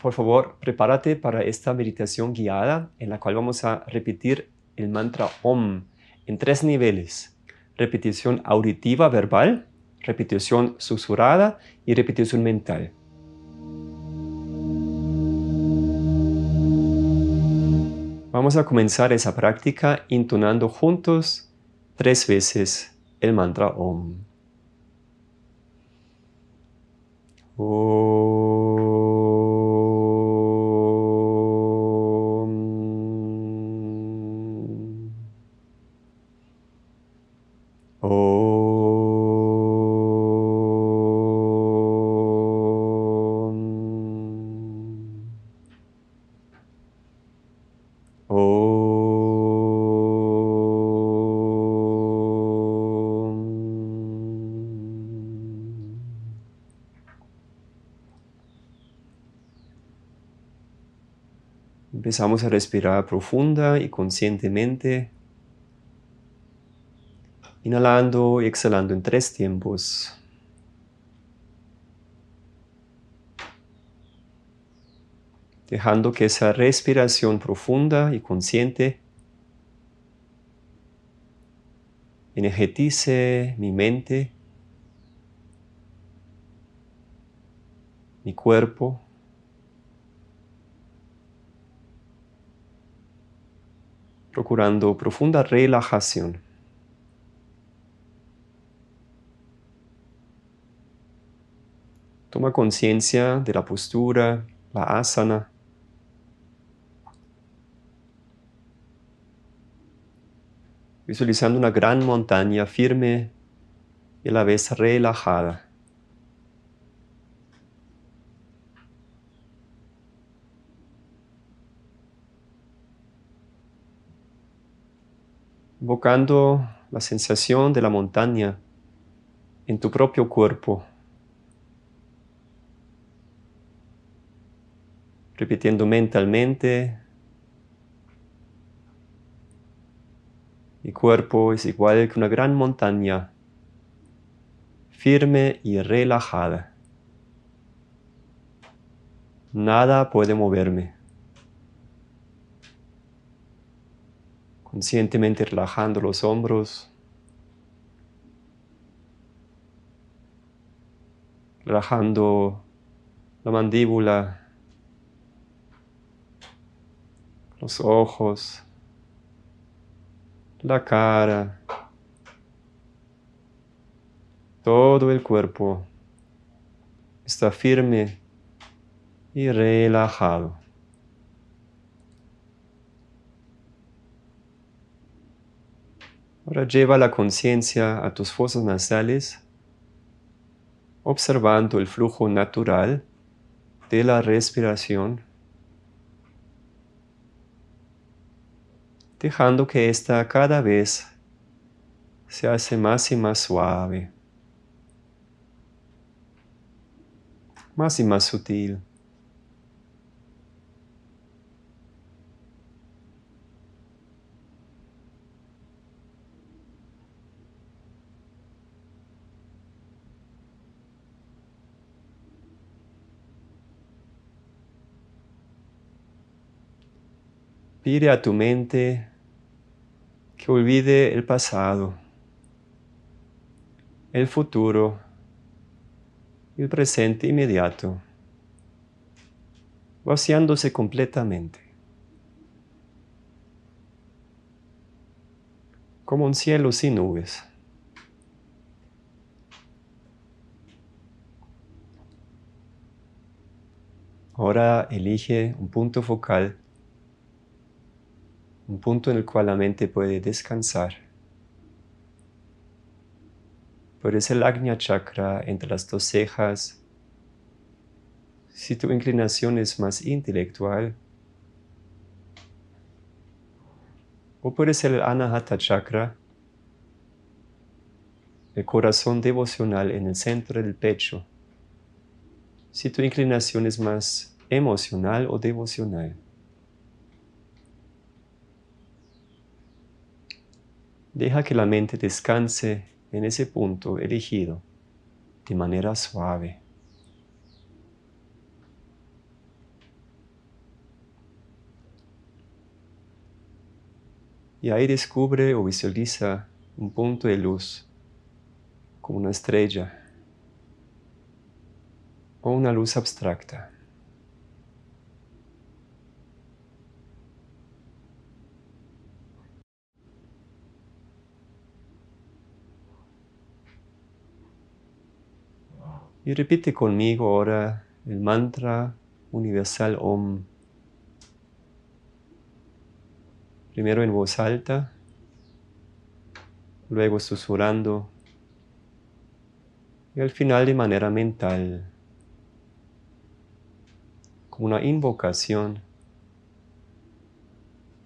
por favor, prepárate para esta meditación guiada en la cual vamos a repetir el mantra OM en tres niveles. Repetición auditiva verbal, repetición susurrada y repetición mental. Vamos a comenzar esa práctica intonando juntos tres veces el mantra OM. Empezamos a respirar profunda y conscientemente, inhalando y exhalando en tres tiempos. Dejando que esa respiración profunda y consciente energetice mi mente, mi cuerpo, procurando profunda relajación. Toma conciencia de la postura, la asana. Visualizando una gran montaña firme y a la vez relajada. Invocando la sensación de la montaña en tu propio cuerpo, repitiendo mentalmente, mi cuerpo es igual que una gran montaña, firme y relajada. Nada puede moverme. Conscientemente relajando los hombros, relajando la mandíbula, los ojos, la cara, todo el cuerpo está firme y relajado. Ahora lleva la conciencia a tus fosas nasales, observando el flujo natural de la respiración, dejando que ésta cada vez se hace más y más suave, más y más sutil. Pide a tu mente que olvide el pasado, el futuro el presente inmediato, vaciándose completamente, como un cielo sin nubes. Ahora elige un punto focal un punto en el cual la mente puede descansar. Por ese Lagna Chakra entre las dos cejas, si tu inclinación es más intelectual, o por ese Anahata Chakra, el corazón devocional en el centro del pecho, si tu inclinación es más emocional o devocional. Deja que la mente descanse en ese punto elegido de manera suave. Y ahí descubre o visualiza un punto de luz como una estrella o una luz abstracta. Y repite conmigo ahora el mantra universal OM. Primero en voz alta, luego susurrando y al final de manera mental, como una invocación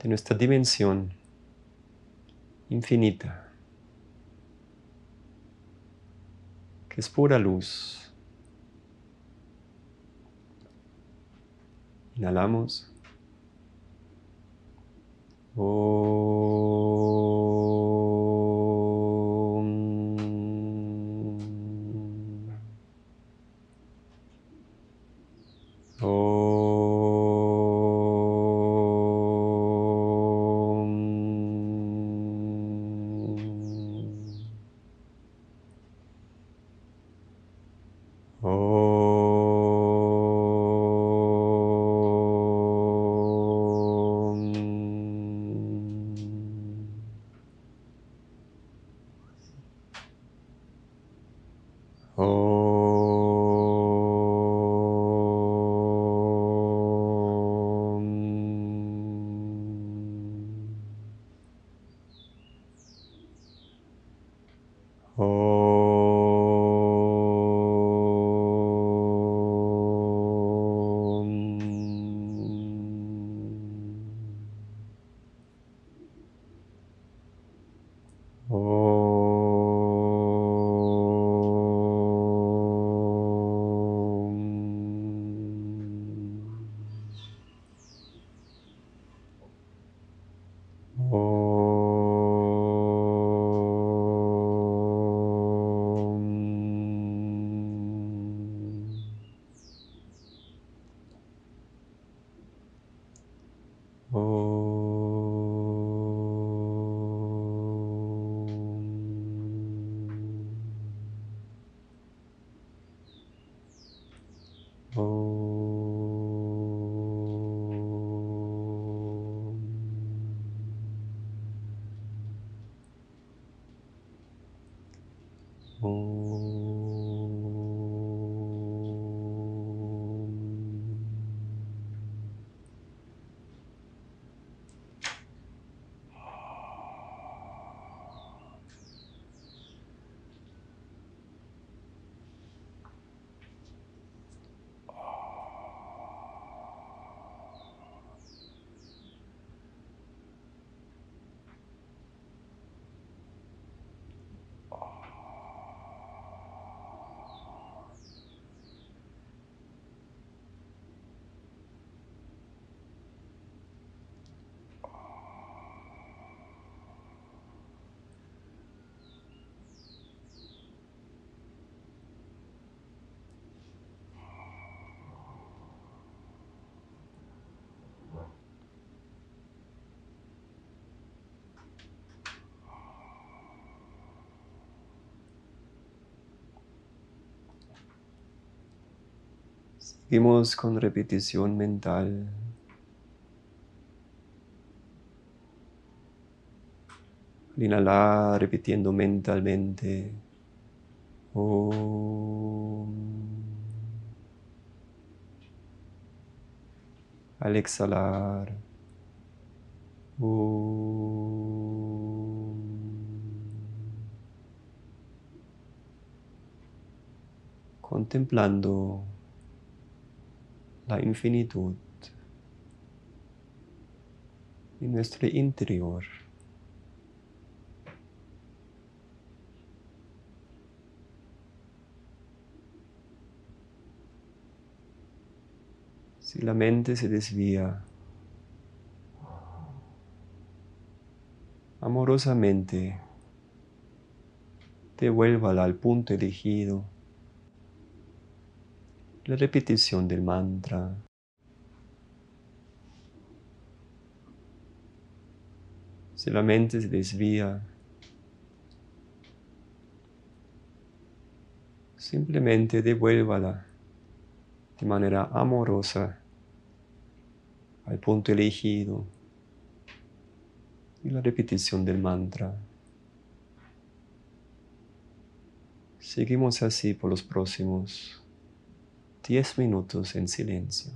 de nuestra dimensión infinita, que es pura luz. Inhalamos. Seguimos con repetición mental. Al inhalar, repitiendo mentalmente. Al exhalar. Contemplando la infinitud y nuestro interior. Si la mente se desvía, amorosamente, devuélvala al punto elegido la repetición del mantra. Si la mente se desvía, simplemente devuélvala de manera amorosa al punto elegido y la repetición del mantra. Seguimos así por los próximos 10 minutos en silencio.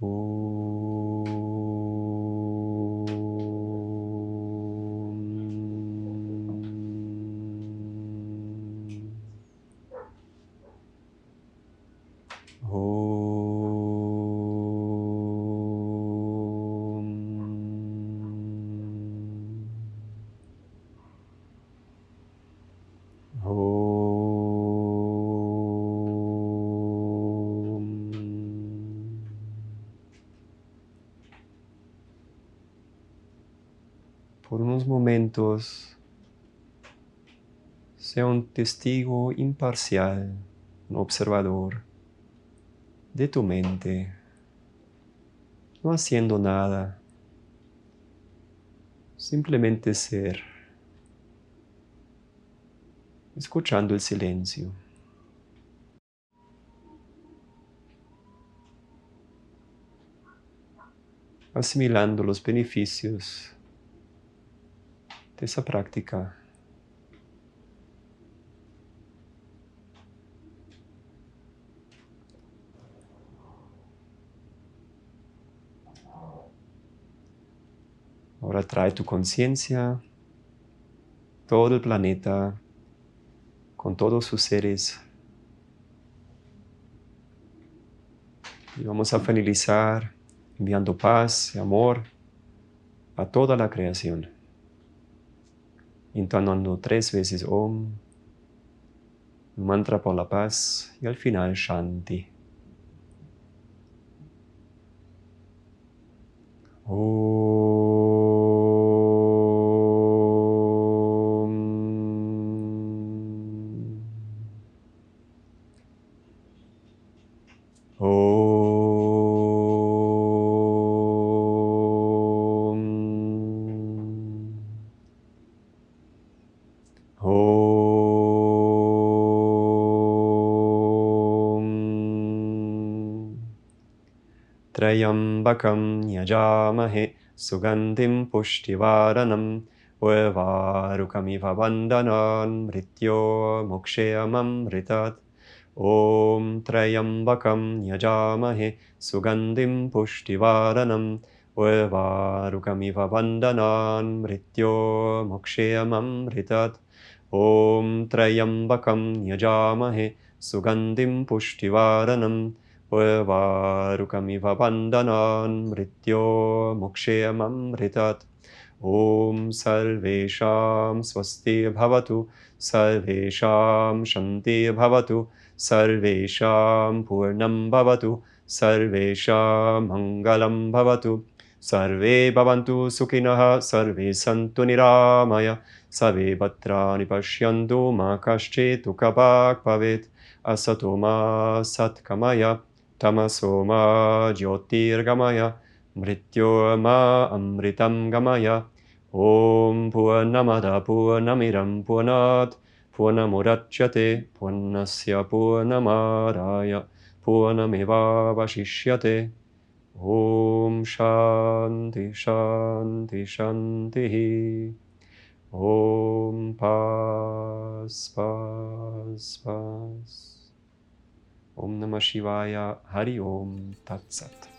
Por momentos, sea un testigo imparcial, un observador de tu mente, no haciendo nada, simplemente ser, escuchando el silencio. asimilando los beneficios esa práctica. Ahora trae tu conciencia, todo el planeta, con todos sus seres. Y vamos a finalizar enviando paz y amor a toda la creación intonando tres veces Om, mantra por la paz y al final Shanti. त्र्यम्बकं यजामहे सुगन्धिं पुष्टिवारनं उर्वारुकमिव वन्दनान् मृत्यो मुक्षेयममृतत् ॐ त्र्यम्बकं यजामहे सुगन्धिं पुष्टिवारनं उर्वारुकमिव वन्दनान् मृत्यो मुक्षेयमममममममममममृतत् ॐ त्र्यम्बकं यजामहे सुगन्धिं पुष्टिवारनम् उर्वारुकमिव वन्दनान् मृत्यो मोक्षेयममृतत् ॐ सर्वेषां स्वस्ति भवतु सर्वेषां शन्ति भवतु सर्वेषां पूर्णं भवतु सर्वेषां मङ्गलं भवतु सर्वे भवन्तु सुखिनः सर्वे सन्तु निरामय सर्वे पत्राणि पश्यन्तु मा कश्चित् कपाक् भवेत् असतु मा सत्कमय तमसोमा ज्योतिर्गमय मृत्यो मा अमृतं गमय ॐ पुवनमदपुवनमिरं पुनात् पुनमुरच्यते पुनस्य पुनमाराय पूनमिवावशिष्यते ॐ शान्ति शन्ति शन्तिः ॐ पास्पास्प Om Namah Shivaya Hari Om Tat Sat.